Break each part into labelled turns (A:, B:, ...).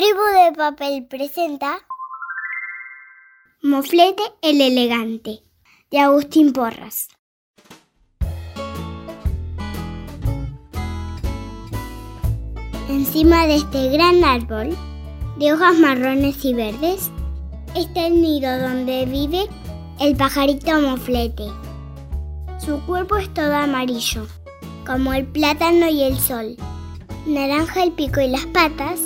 A: Tribu de Papel presenta Moflete el Elegante de Agustín Porras. Encima de este gran árbol de hojas marrones y verdes está el nido donde vive el pajarito moflete. Su cuerpo es todo amarillo, como el plátano y el sol. Naranja el pico y las patas,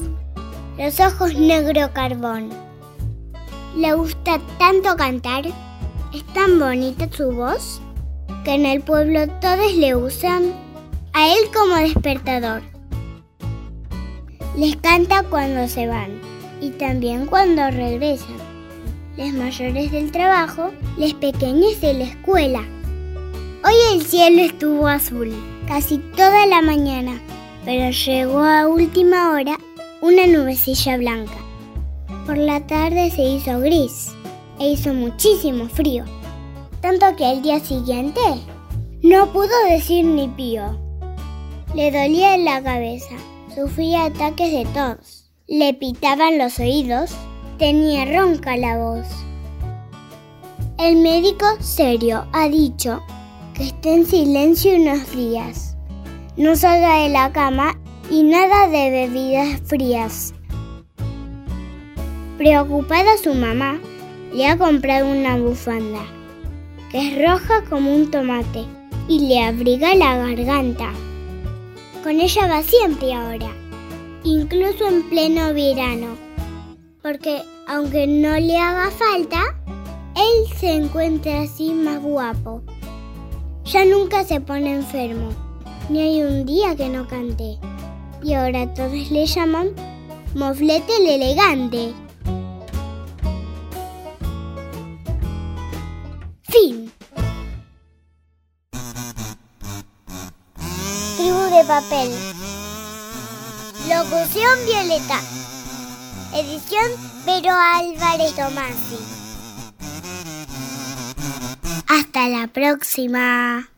A: los ojos negro carbón. Le gusta tanto cantar, es tan bonita su voz, que en el pueblo todos le usan a él como despertador. Les canta cuando se van y también cuando regresan. Les mayores del trabajo, les pequeños de la escuela. Hoy el cielo estuvo azul casi toda la mañana, pero llegó a última hora una nubecilla blanca. Por la tarde se hizo gris e hizo muchísimo frío, tanto que al día siguiente no pudo decir ni pío. Le dolía la cabeza Sufría ataques de tos. Le pitaban los oídos. Tenía ronca la voz. El médico serio ha dicho que esté en silencio unos días. No salga de la cama y nada de bebidas frías. Preocupada su mamá, le ha comprado una bufanda, que es roja como un tomate y le abriga la garganta. Con ella va siempre ahora, incluso en pleno verano, porque aunque no le haga falta, él se encuentra así más guapo. Ya nunca se pone enfermo, ni hay un día que no cante. Y ahora todos le llaman Moflete el Elegante. Fin. Tribu de papel. Locución Violeta. Edición Pero Álvarez Tomasi. Hasta la próxima.